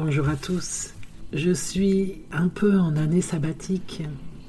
Bonjour à tous. Je suis un peu en année sabbatique.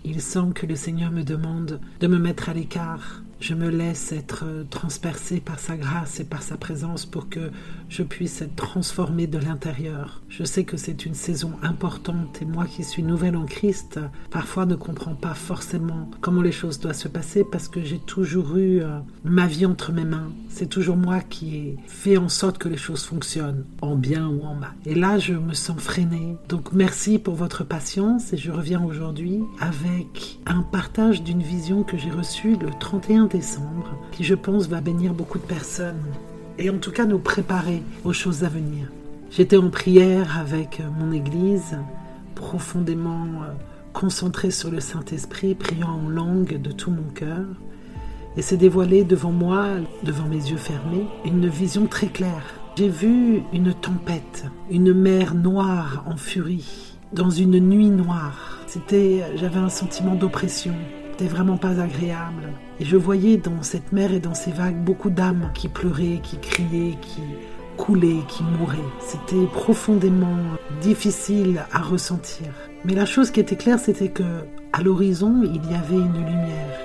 Il semble que le Seigneur me demande de me mettre à l'écart je me laisse être transpercé par sa grâce et par sa présence pour que je puisse être transformé de l'intérieur. Je sais que c'est une saison importante et moi qui suis nouvelle en Christ, parfois ne comprends pas forcément comment les choses doivent se passer parce que j'ai toujours eu euh, ma vie entre mes mains. C'est toujours moi qui ai fait en sorte que les choses fonctionnent, en bien ou en mal. Et là, je me sens freinée. Donc merci pour votre patience et je reviens aujourd'hui avec un partage d'une vision que j'ai reçue le 31 décembre, qui je pense va bénir beaucoup de personnes et en tout cas nous préparer aux choses à venir. J'étais en prière avec mon Église, profondément euh, concentrée sur le Saint-Esprit, priant en langue de tout mon cœur. Et s'est dévoilé devant moi, devant mes yeux fermés, une vision très claire. J'ai vu une tempête, une mer noire en furie, dans une nuit noire. C'était, j'avais un sentiment d'oppression, c'était vraiment pas agréable. Et je voyais dans cette mer et dans ces vagues beaucoup d'âmes qui pleuraient, qui criaient, qui coulaient, qui mouraient. C'était profondément difficile à ressentir. Mais la chose qui était claire, c'était que à l'horizon, il y avait une lumière,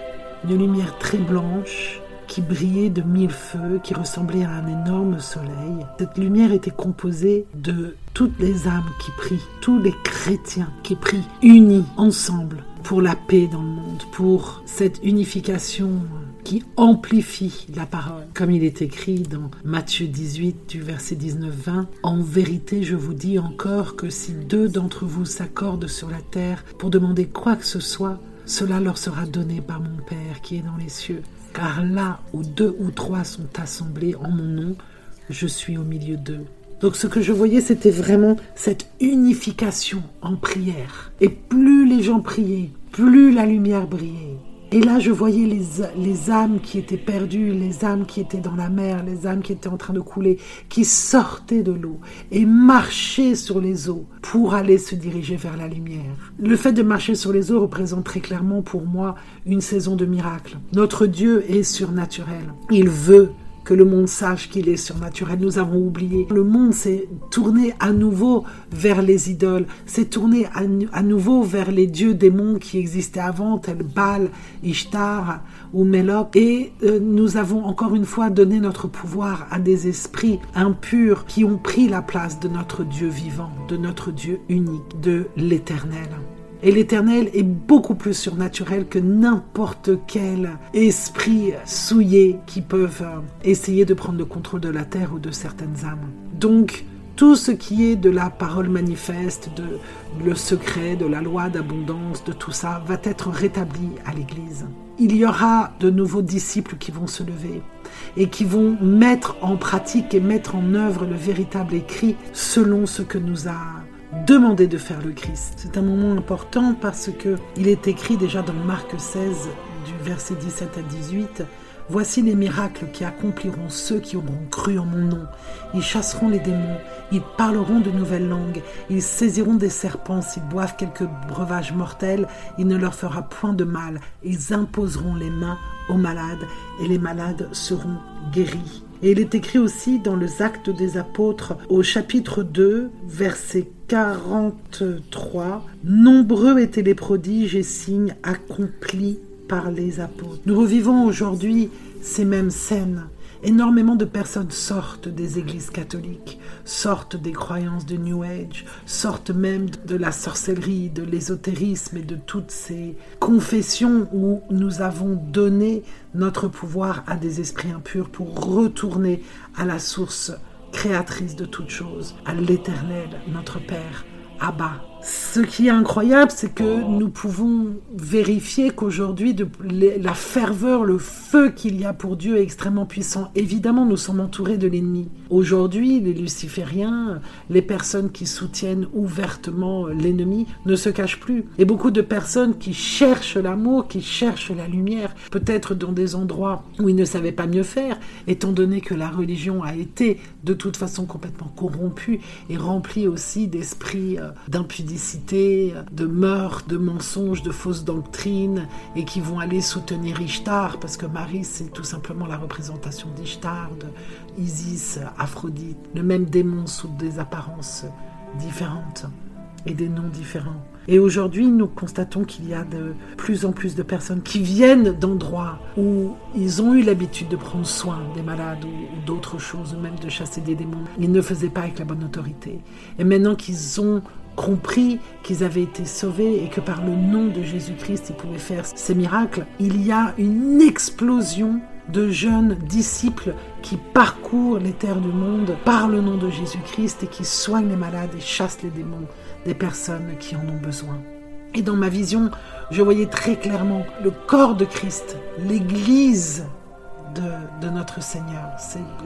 une lumière très blanche qui brillait de mille feux, qui ressemblait à un énorme soleil. Cette lumière était composée de toutes les âmes qui prient, tous les chrétiens qui prient, unis ensemble pour la paix dans le monde, pour cette unification qui amplifie la parole. Comme il est écrit dans Matthieu 18 du verset 19-20, En vérité je vous dis encore que si deux d'entre vous s'accordent sur la terre pour demander quoi que ce soit, cela leur sera donné par mon Père qui est dans les cieux. Car là où deux ou trois sont assemblés en mon nom, je suis au milieu d'eux. Donc ce que je voyais, c'était vraiment cette unification en prière. Et plus les gens priaient, plus la lumière brillait. Et là, je voyais les, les, âmes qui étaient perdues, les âmes qui étaient dans la mer, les âmes qui étaient en train de couler, qui sortaient de l'eau et marchaient sur les eaux pour aller se diriger vers la lumière. Le fait de marcher sur les eaux représente très clairement pour moi une saison de miracles. Notre Dieu est surnaturel. Il veut que le monde sache qu'il est surnaturel. Nous avons oublié. Le monde s'est tourné à nouveau vers les idoles, s'est tourné à, nouveau vers les dieux démons qui existaient avant, tels Baal, Ishtar ou Mélop. Et euh, nous avons encore une fois donné notre pouvoir à des esprits impurs qui ont pris la place de notre Dieu vivant, de notre Dieu unique, de l'éternel. Et l'éternel est beaucoup plus surnaturel que n'importe quel esprit souillé qui peuvent euh, essayer de prendre le contrôle de la terre ou de certaines âmes. Donc, tout ce qui est de la parole manifeste, de le secret, de la loi d'abondance, de tout ça, va être rétabli à l'Église. Il y aura de nouveaux disciples qui vont se lever et qui vont mettre en pratique et mettre en œuvre le véritable écrit selon ce que nous a demander de faire le Christ. C'est un moment important parce que il est écrit déjà dans Marc 16 du verset 17 à 18 Voici les miracles qui accompliront ceux qui auront cru en mon nom. Ils chasseront les démons, ils parleront de nouvelles langues, ils saisiront des serpents, s'ils boivent quelques breuvages mortels, il ne leur fera point de mal, ils imposeront les mains aux malades et les malades seront guéris. Et il est écrit aussi dans les Actes des Apôtres au chapitre 2, verset 43, Nombreux étaient les prodiges et signes accomplis par les apôtres. Nous revivons aujourd'hui ces mêmes scènes. Énormément de personnes sortent des églises catholiques, sortent des croyances de New Age, sortent même de la sorcellerie, de l'ésotérisme et de toutes ces confessions où nous avons donné notre pouvoir à des esprits impurs pour retourner à la source créatrice de toutes choses, à l'éternel, notre Père, Abba. Ce qui est incroyable, c'est que nous pouvons vérifier qu'aujourd'hui, la ferveur, le feu qu'il y a pour Dieu est extrêmement puissant. Évidemment, nous sommes entourés de l'ennemi. Aujourd'hui, les lucifériens, les personnes qui soutiennent ouvertement l'ennemi, ne se cachent plus. Et beaucoup de personnes qui cherchent l'amour, qui cherchent la lumière, peut-être dans des endroits où ils ne savaient pas mieux faire, étant donné que la religion a été de toute façon complètement corrompue et remplie aussi d'esprits euh, de meurtres, de mensonges, de fausses doctrines, et qui vont aller soutenir Ishtar, parce que Marie, c'est tout simplement la représentation d'Ishtar, de Isis, Aphrodite, le même démon sous des apparences différentes et des noms différents. Et aujourd'hui, nous constatons qu'il y a de plus en plus de personnes qui viennent d'endroits où ils ont eu l'habitude de prendre soin des malades ou, d'autres choses, ou même de chasser des démons. Ils ne faisaient pas avec la bonne autorité. Et maintenant qu'ils ont compris qu'ils avaient été sauvés et que par le nom de Jésus-Christ, ils pouvaient faire ces miracles, il y a une explosion de jeunes disciples qui parcourent les terres du monde par le nom de Jésus-Christ et qui soignent les malades et chassent les démons des personnes qui en ont besoin. Et dans ma vision, je voyais très clairement le corps de Christ, l'Église de, notre Seigneur.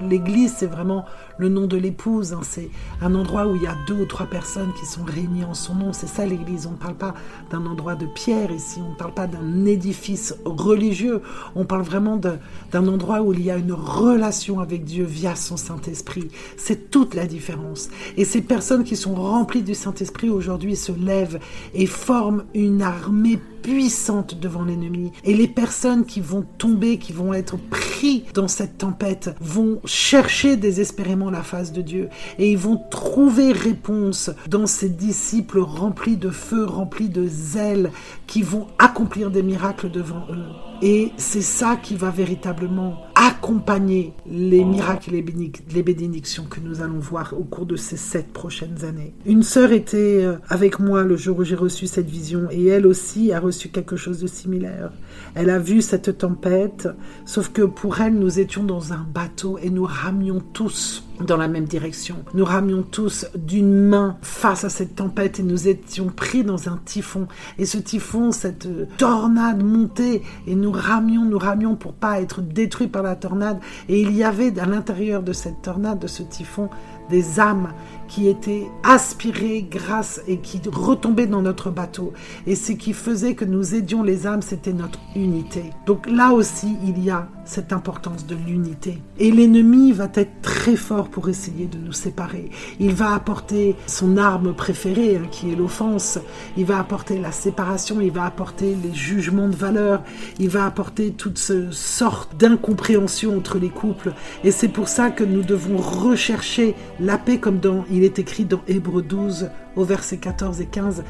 L'église, c'est vraiment le nom de l'épouse. Hein. C'est un endroit où il y a deux ou trois personnes qui sont réunies en son nom. C'est ça l'église. On ne parle pas d'un endroit de pierre ici. On ne parle pas d'un édifice religieux. On parle vraiment d'un endroit où il y a une relation avec Dieu via son Saint-Esprit. C'est toute la différence. Et ces personnes qui sont remplies du Saint-Esprit aujourd'hui se lèvent et forment une armée puissante devant l'ennemi. Et les personnes qui vont tomber, qui vont être pris dans cette tempête, vont chercher désespérément la face de Dieu. Et ils vont trouver réponse dans ces disciples remplis de feu, remplis de zèle, qui vont accomplir des miracles devant eux. Et c'est ça qui va véritablement accompagner les miracles et les bénédictions que nous allons voir au cours de ces sept prochaines années. Une sœur était euh, avec moi le jour où j'ai reçu cette vision et elle aussi a reçu quelque chose de similaire. Elle a vu cette tempête, sauf que pour elle, nous étions dans un bateau et nous ramions tous dans la même direction. Nous ramions tous d'une main face à cette tempête et nous étions pris dans un typhon. Et ce typhon, cette tornade montait et nous ramions, nous ramions pour pas être détruits par la tornade. Et il y avait à l'intérieur de cette tornade, de ce typhon, des âmes qui étaient aspirées grâce et qui retombaient dans notre bateau. Et ce qui faisait que nous aidions les âmes, c'était notre unité. Donc là aussi, il y a cette importance de l'unité. Et l'ennemi va être très fort pour essayer de nous séparer. Il va apporter son arme préférée, hein, qui est l'offense. Il va apporter la séparation, il va apporter les jugements de valeur, il va apporter toutes sortes d'incompréhension entre les couples. Et c'est pour ça que nous devons rechercher la paix comme dans il est écrit dans Hébreu 12 au verset 14 et 15,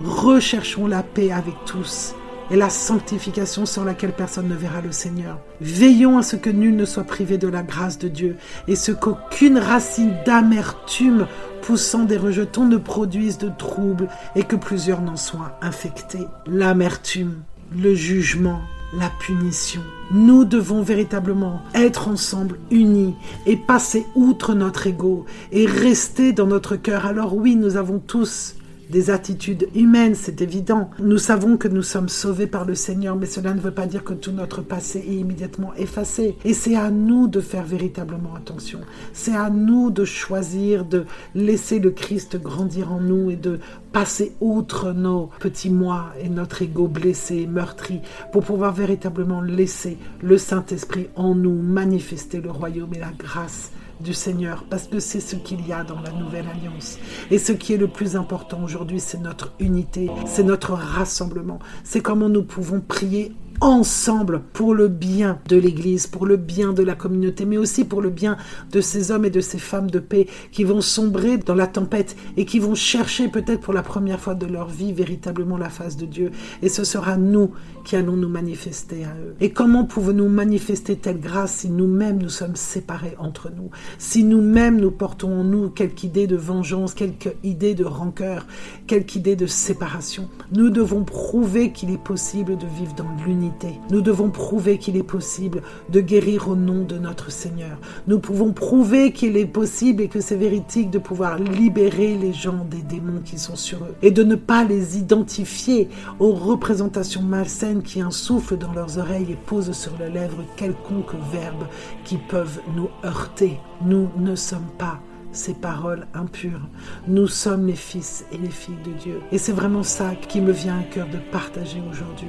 recherchons la paix avec tous et la sanctification sans laquelle personne ne verra le Seigneur. Veillons à ce que nul ne soit privé de la grâce de Dieu et ce qu'aucune racine d'amertume poussant des rejetons ne produise de troubles et que plusieurs n'en soient infectés. L'amertume, le jugement, la punition. Nous devons véritablement être ensemble unis et passer outre notre ego et rester dans notre cœur. Alors oui, nous avons tous des attitudes humaines, c'est évident. Nous savons que nous sommes sauvés par le Seigneur, mais cela ne veut pas dire que tout notre passé est immédiatement effacé. Et c'est à nous de faire véritablement attention. C'est à nous de choisir de laisser le Christ grandir en nous et de passer outre nos petits moi et notre ego blessé, meurtri, pour pouvoir véritablement laisser le Saint-Esprit en nous manifester le royaume et la grâce du Seigneur, parce que c'est ce qu'il y a dans la nouvelle alliance. Et ce qui est le plus important aujourd'hui, c'est notre unité, c'est notre rassemblement, c'est comment nous pouvons prier ensemble pour le bien de l'Église, pour le bien de la communauté, mais aussi pour le bien de ces hommes et de ces femmes de paix qui vont sombrer dans la tempête et qui vont chercher peut-être pour la première fois de leur vie véritablement la face de Dieu. Et ce sera nous qui allons nous manifester à eux. Et comment pouvons-nous manifester telle grâce si nous-mêmes nous sommes séparés entre nous, si nous-mêmes nous portons en nous quelque idée de vengeance, quelque idée de rancœur, quelque idée de séparation Nous devons prouver qu'il est possible de vivre dans l'unité nous devons prouver qu'il est possible de guérir au nom de notre Seigneur. Nous pouvons prouver qu'il est possible et que c'est véridique de pouvoir libérer les gens des démons qui sont sur eux et de ne pas les identifier aux représentations malsaines qui insoufflent dans leurs oreilles et posent sur leurs lèvres quelconque verbe qui peuvent nous heurter. Nous ne sommes pas ces paroles impures. Nous sommes les fils et les filles de Dieu. Et c'est vraiment ça qui me vient à cœur de partager aujourd'hui,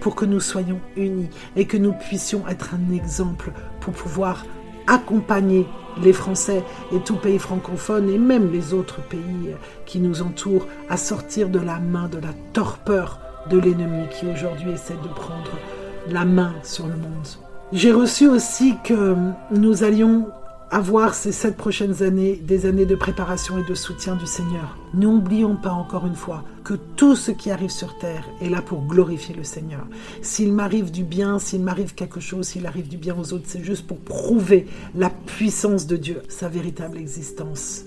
pour que nous soyons unis et que nous puissions être un exemple pour pouvoir accompagner les Français et tout pays francophone et même les autres pays qui nous entourent à sortir de la main de la torpeur de l'ennemi qui aujourd'hui essaie de prendre la main sur le monde. J'ai reçu aussi que nous allions avoir ces sept prochaines années des années de préparation et de soutien du Seigneur. N'oublions pas encore une fois que tout ce qui arrive sur terre est là pour glorifier le Seigneur. S'il m'arrive du bien, s'il m'arrive quelque chose, s'il arrive du bien aux autres, c'est juste pour prouver la puissance de Dieu, sa véritable existence.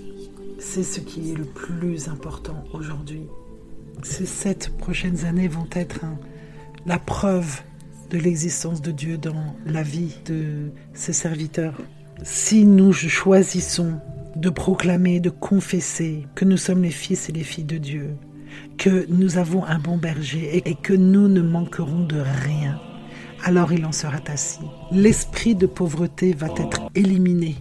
C'est ce qui est le plus important aujourd'hui. Ces sept prochaines années vont être la preuve de l'existence de Dieu dans la vie de ses serviteurs. Si nous choisissons de proclamer, de confesser que nous sommes les fils et les filles de Dieu, que nous avons un bon berger et que nous ne manquerons de rien, alors il en sera assis. L'esprit de pauvreté va être éliminé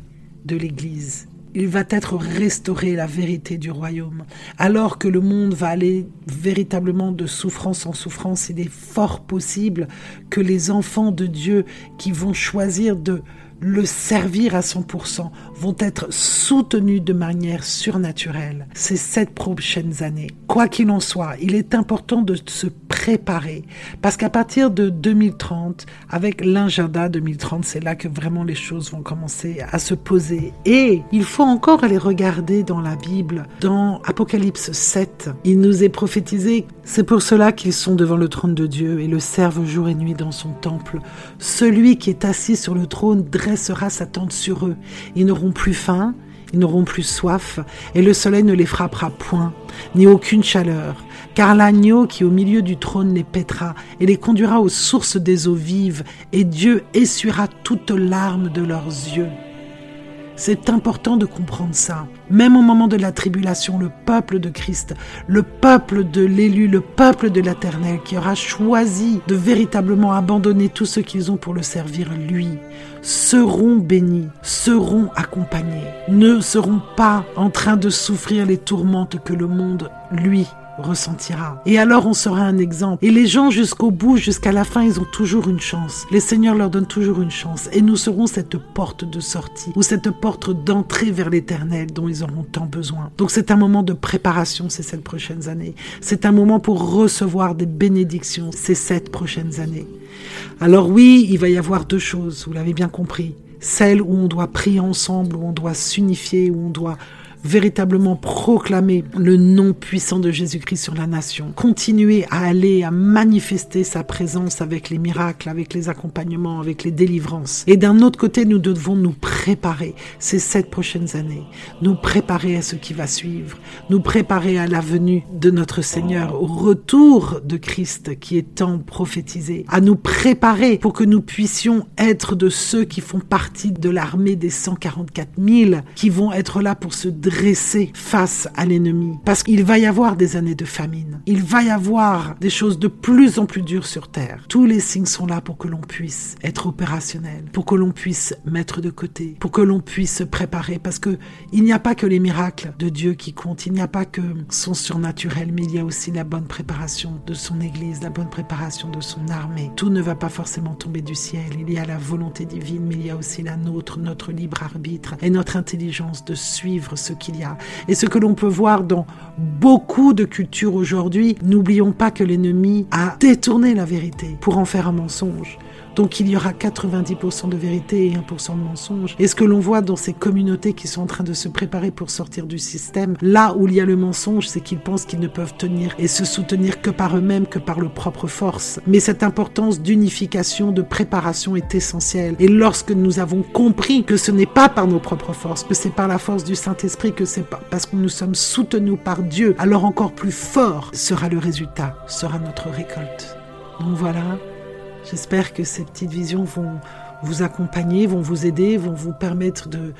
de l'Église. Il va être restauré la vérité du royaume. Alors que le monde va aller véritablement de souffrance en souffrance, il est fort possible que les enfants de Dieu qui vont choisir de le servir à 100% vont être soutenus de manière surnaturelle ces sept prochaines années. Quoi qu'il en soit, il est important de se préparer parce qu'à partir de 2030, avec l'agenda 2030, c'est là que vraiment les choses vont commencer à se poser. Et il faut encore aller regarder dans la Bible, dans Apocalypse 7, il nous est prophétisé, c'est pour cela qu'ils sont devant le trône de Dieu et le servent jour et nuit dans son temple. Celui qui est assis sur le trône dressera sa tente sur eux. Ils n'auront plus faim, ils n'auront plus soif, et le soleil ne les frappera point, ni aucune chaleur, car l'agneau qui au milieu du trône les pètera et les conduira aux sources des eaux vives, et Dieu essuiera toutes larmes de leurs yeux. C'est important de comprendre ça. Même au moment de la tribulation, le peuple de Christ, le peuple de l'élu, le peuple de l'Éternel, qui aura choisi de véritablement abandonner tout ce qu'ils ont pour le servir, lui, seront bénis, seront accompagnés, ne seront pas en train de souffrir les tourmentes que le monde, lui, ressentira. Et alors on sera un exemple. Et les gens jusqu'au bout, jusqu'à la fin, ils ont toujours une chance. Les seigneurs leur donnent toujours une chance. Et nous serons cette porte de sortie ou cette porte d'entrée vers l'éternel dont ils auront tant besoin. Donc c'est un moment de préparation ces sept prochaines années. C'est un moment pour recevoir des bénédictions ces sept prochaines années. Alors oui, il va y avoir deux choses, vous l'avez bien compris. Celle où on doit prier ensemble, où on doit s'unifier, où on doit véritablement proclamer le nom puissant de Jésus-Christ sur la nation, continuer à aller, à manifester sa présence avec les miracles, avec les accompagnements, avec les délivrances. Et d'un autre côté, nous devons nous préparer ces sept prochaines années, nous préparer à ce qui va suivre, nous préparer à la venue de notre Seigneur, au retour de Christ qui est tant prophétisé, à nous préparer pour que nous puissions être de ceux qui font partie de l'armée des 144 000 qui vont être là pour se dresser face à l'ennemi. Parce qu'il va y avoir des années de famine. Il va y avoir des choses de plus en plus dures sur Terre. Tous les signes sont là pour que l'on puisse être opérationnel, pour que l'on puisse mettre de côté, pour que l'on puisse se préparer. Parce que il n'y a pas que les miracles de Dieu qui comptent. Il n'y a pas que son surnaturel, mais il y a aussi la bonne préparation de son Église, la bonne préparation de son armée. Tout ne va pas forcément tomber du ciel. Il y a la volonté divine, mais il y a aussi la nôtre, notre libre arbitre et notre intelligence de suivre ce qu'il y a. Et ce que l'on peut voir dans beaucoup de cultures aujourd'hui, n'oublions pas que l'ennemi a détourné la vérité pour en faire un mensonge. Donc il y aura 90% de vérité et 1% de mensonge. Et ce que l'on voit dans ces communautés qui sont en train de se préparer pour sortir du système, là où il y a le mensonge, c'est qu'ils pensent qu'ils ne peuvent tenir et se soutenir que par eux-mêmes, que par leur propre force. Mais cette importance d'unification, de préparation est essentielle. Et lorsque nous avons compris que ce n'est pas par nos propres forces, que c'est par la force du Saint-Esprit, que c'est parce que nous sommes soutenus par Dieu, alors encore plus fort sera le résultat, sera notre récolte. Donc voilà, J'espère que ces petites visions vont vous accompagner, vont vous aider, vont vous permettre de,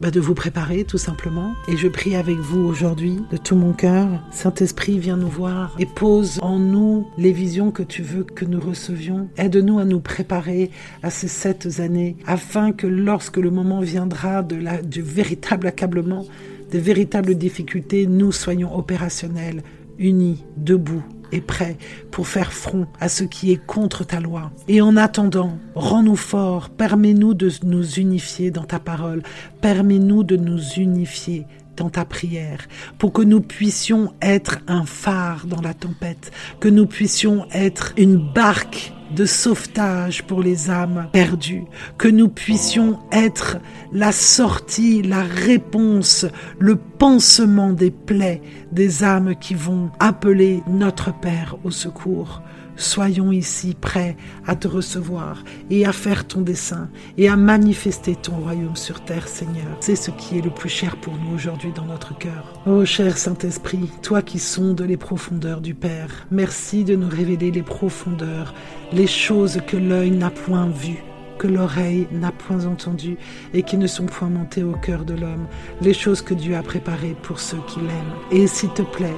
bah, de vous préparer tout simplement. Et je prie avec vous aujourd'hui de tout mon cœur. Saint-Esprit, viens nous voir et pose en nous les visions que tu veux que nous recevions. Aide-nous à nous préparer à ces sept années afin que lorsque le moment viendra de la, du véritable accablement, des véritables difficultés, nous soyons opérationnels, unis, debout, et prêt pour faire front à ce qui est contre ta loi. Et en attendant, rends-nous forts, permets-nous de nous unifier dans ta parole, permets-nous de nous unifier dans ta prière, pour que nous puissions être un phare dans la tempête, que nous puissions être une barque de sauvetage pour les âmes perdues, que nous puissions être la sortie, la réponse, le pansement des plaies des âmes qui vont appeler notre Père au secours. Soyons ici prêts à te recevoir et à faire ton dessein et à manifester ton royaume sur terre, Seigneur. C'est ce qui est le plus cher pour nous aujourd'hui dans notre cœur. Ô cher Saint-Esprit, toi qui sondes les profondeurs du Père, merci de nous révéler les profondeurs, les choses que l'œil n'a point vues que l'oreille n'a point entendues et qui ne sont point montées au cœur de l'homme, les choses que Dieu a préparées pour ceux qui l'aiment. Et s'il te plaît,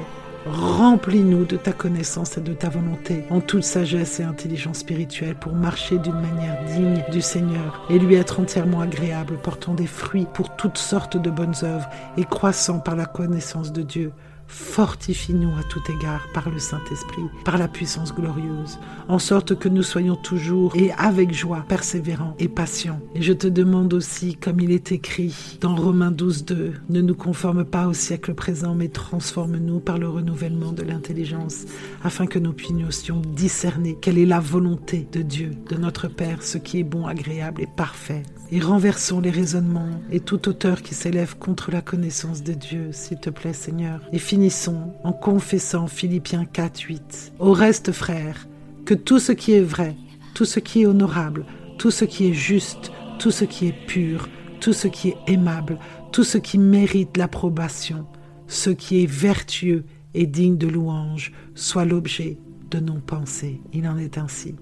Remplis-nous de ta connaissance et de ta volonté en toute sagesse et intelligence spirituelle pour marcher d'une manière digne du Seigneur et lui être entièrement agréable, portant des fruits pour toutes sortes de bonnes œuvres et croissant par la connaissance de Dieu Fortifie-nous à tout égard par le Saint-Esprit, par la puissance glorieuse, en sorte que nous soyons toujours et avec joie persévérants et patients. Et je te demande aussi, comme il est écrit dans Romains 12, 2, ne nous conforme pas au siècle présent, mais transforme-nous par le renouvellement de l'intelligence, afin que nous puissions discerner quelle est la volonté de Dieu, de notre Père, ce qui est bon, agréable et parfait et renversons les raisonnements et toute hauteur qui s'élève contre la connaissance de Dieu, s'il te plaît Seigneur. Et finissons en confessant Philippiens 4, 8. Au reste, frères, que tout ce qui est vrai, tout ce qui est honorable, tout ce qui est juste, tout ce qui est pur, tout ce qui est aimable, tout ce qui mérite l'approbation, ce qui est vertueux et digne de louange, soit l'objet de nos pensées. Il en est ainsi.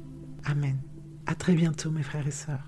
Amen. À très bientôt, mes frères et sœurs.